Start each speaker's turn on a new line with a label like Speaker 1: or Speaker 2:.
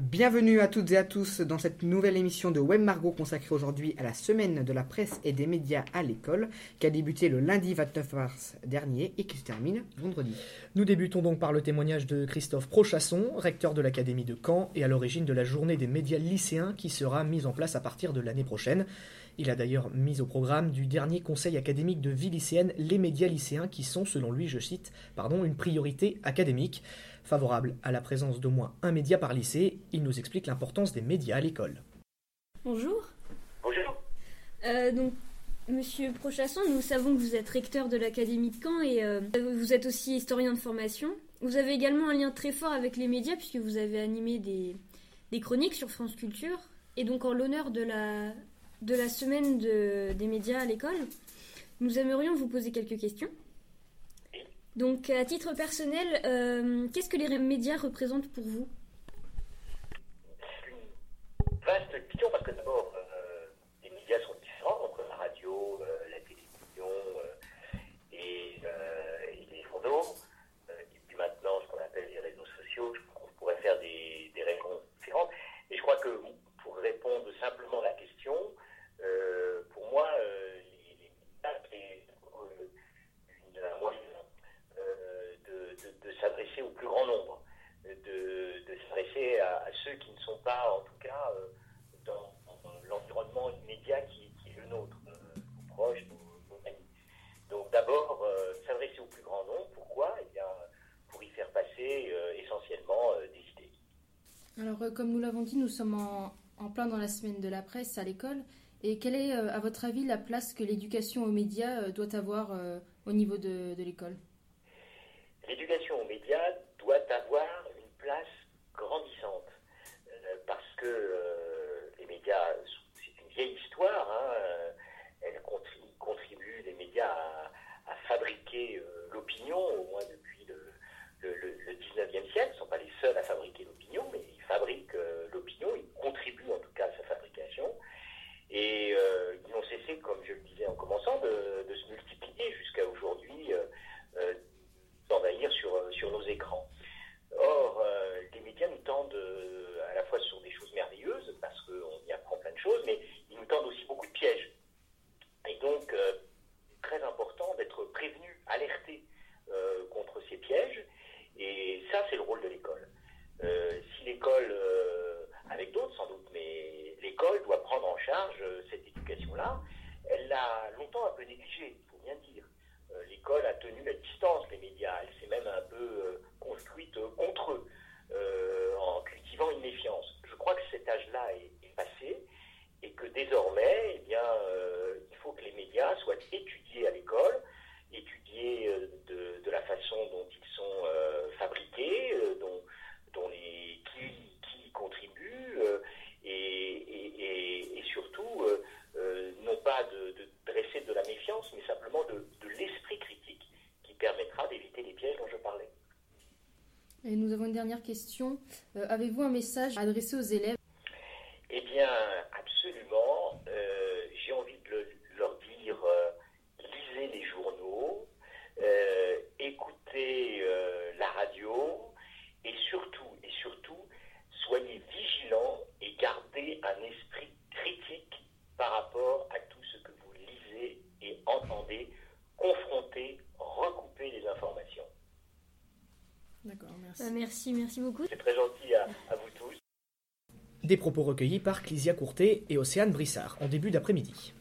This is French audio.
Speaker 1: Bienvenue à toutes et à tous dans cette nouvelle émission de Web Margot consacrée aujourd'hui à la semaine de la presse et des médias à l'école qui a débuté le lundi 29 mars dernier et qui se termine vendredi.
Speaker 2: Nous débutons donc par le témoignage de Christophe Prochasson, recteur de l'Académie de Caen et à l'origine de la journée des médias lycéens qui sera mise en place à partir de l'année prochaine. Il a d'ailleurs mis au programme du dernier conseil académique de vie lycéenne les médias lycéens qui sont, selon lui, je cite, pardon, une priorité académique. Favorable à la présence d'au moins un média par lycée, il nous explique l'importance des médias à l'école.
Speaker 3: Bonjour.
Speaker 4: Bonjour.
Speaker 3: Euh, donc, Monsieur Prochasson, nous savons que vous êtes recteur de l'Académie de Caen et euh, vous êtes aussi historien de formation. Vous avez également un lien très fort avec les médias puisque vous avez animé des, des chroniques sur France Culture. Et donc, en l'honneur de la, de la semaine de, des médias à l'école, nous aimerions vous poser quelques questions. Donc, à titre personnel, euh, qu'est-ce que les médias représentent pour vous
Speaker 4: C'est une vaste question parce que d'abord, euh, les médias sont différents entre la radio, euh, la télévision euh, et, euh, et les journaux. Euh, et puis maintenant, ce qu'on appelle les réseaux sociaux, je crois qu'on pourrait faire des, des réponses différentes. Et je crois que pour répondre simplement à la question, euh, pour moi, euh, les, les médias, c'est euh, une- un moyen euh, de, de- de au plus grand nombre, de, s'adresser à, ceux qui ne sont pas, en tout cas, euh, dans, l'environnement immédiat qui, est le nôtre, euh, nos proches, nos, amis. Donc d'abord, euh, s'adresser au plus grand nombre, pourquoi? Eh bien, pour y faire passer essentiellement des idées.
Speaker 5: Alors, comme nous l'avons dit, nous sommes en, plein dans la semaine de la presse à l'école. Et quelle est, à votre avis, la place que l'éducation aux médias doit avoir au niveau de l'école?
Speaker 4: L'éducation aux médias doit avoir une place grandissante euh, parce que euh, les médias, c'est une vieille histoire, hein, euh, elle contri- contribue, les médias, à, à fabriquer euh, l'opinion, au moins depuis le, le, le- le 19e siècle. Ils ne sont pas les seuls à fabriquer l'opinion, mais ils fabriquent euh, l'opinion, ils contribuent en tout cas à sa fabrication. Et euh, ils n'ont cessé, comme je le disais en commençant, de, de se multiplier jusqu'à aujourd'hui. euh, euh, d'envahir sur, euh, sur nos écrans. Or, euh, les médias nous tendent euh, à la fois sur des choses merveilleuses, parce qu'on y apprend plein de choses, mais ils nous tendent aussi beaucoup de pièges. Et donc, euh, c'est très important d'être alerté euh, contre ces pièges. Et ça, c'est le rôle de l'école. Euh, si l'école, euh, avec d'autres sans doute, mais l'école doit prendre en charge cette éducation-là, elle l'a longtemps un peu négligée, il faut bien dire. L'école a tenu la distance des médias. Elle s'est même un peu euh, construite euh, contre eux, euh, en cultivant une méfiance. Je crois que cet âge-là est, est passé et que désormais, eh bien, euh, il faut que les médias soient étudiés à l'école, étudiés euh, de, de la façon dont ils sont euh, fabriqués, euh, dont, dont les, qui, qui y contribuent, euh, et, et- et- et surtout, euh, euh, non pas de, de dresser de la méfiance, mais simplement de, de l'esprit critique qui permettra d'éviter les pièges dont je parlais.
Speaker 5: Et nous avons une dernière question. Euh, Avez-vous un message à adresser aux élèves?
Speaker 4: Eh bien, absolument. Euh, J'ai envie de le- leur dire, euh, lisez les journaux, écoutez la radio, et surtout, et surtout, soyez vigilants et gardez un esprit critique par rapport à tout ce que vous lisez et entendez. Confrontez,
Speaker 5: D'accord, merci.
Speaker 3: Euh, Merci, merci beaucoup.
Speaker 4: C'est très gentil à, à vous tous.
Speaker 2: Des propos recueillis par Clysia Courtet et Océane Brissard en début d'après-midi.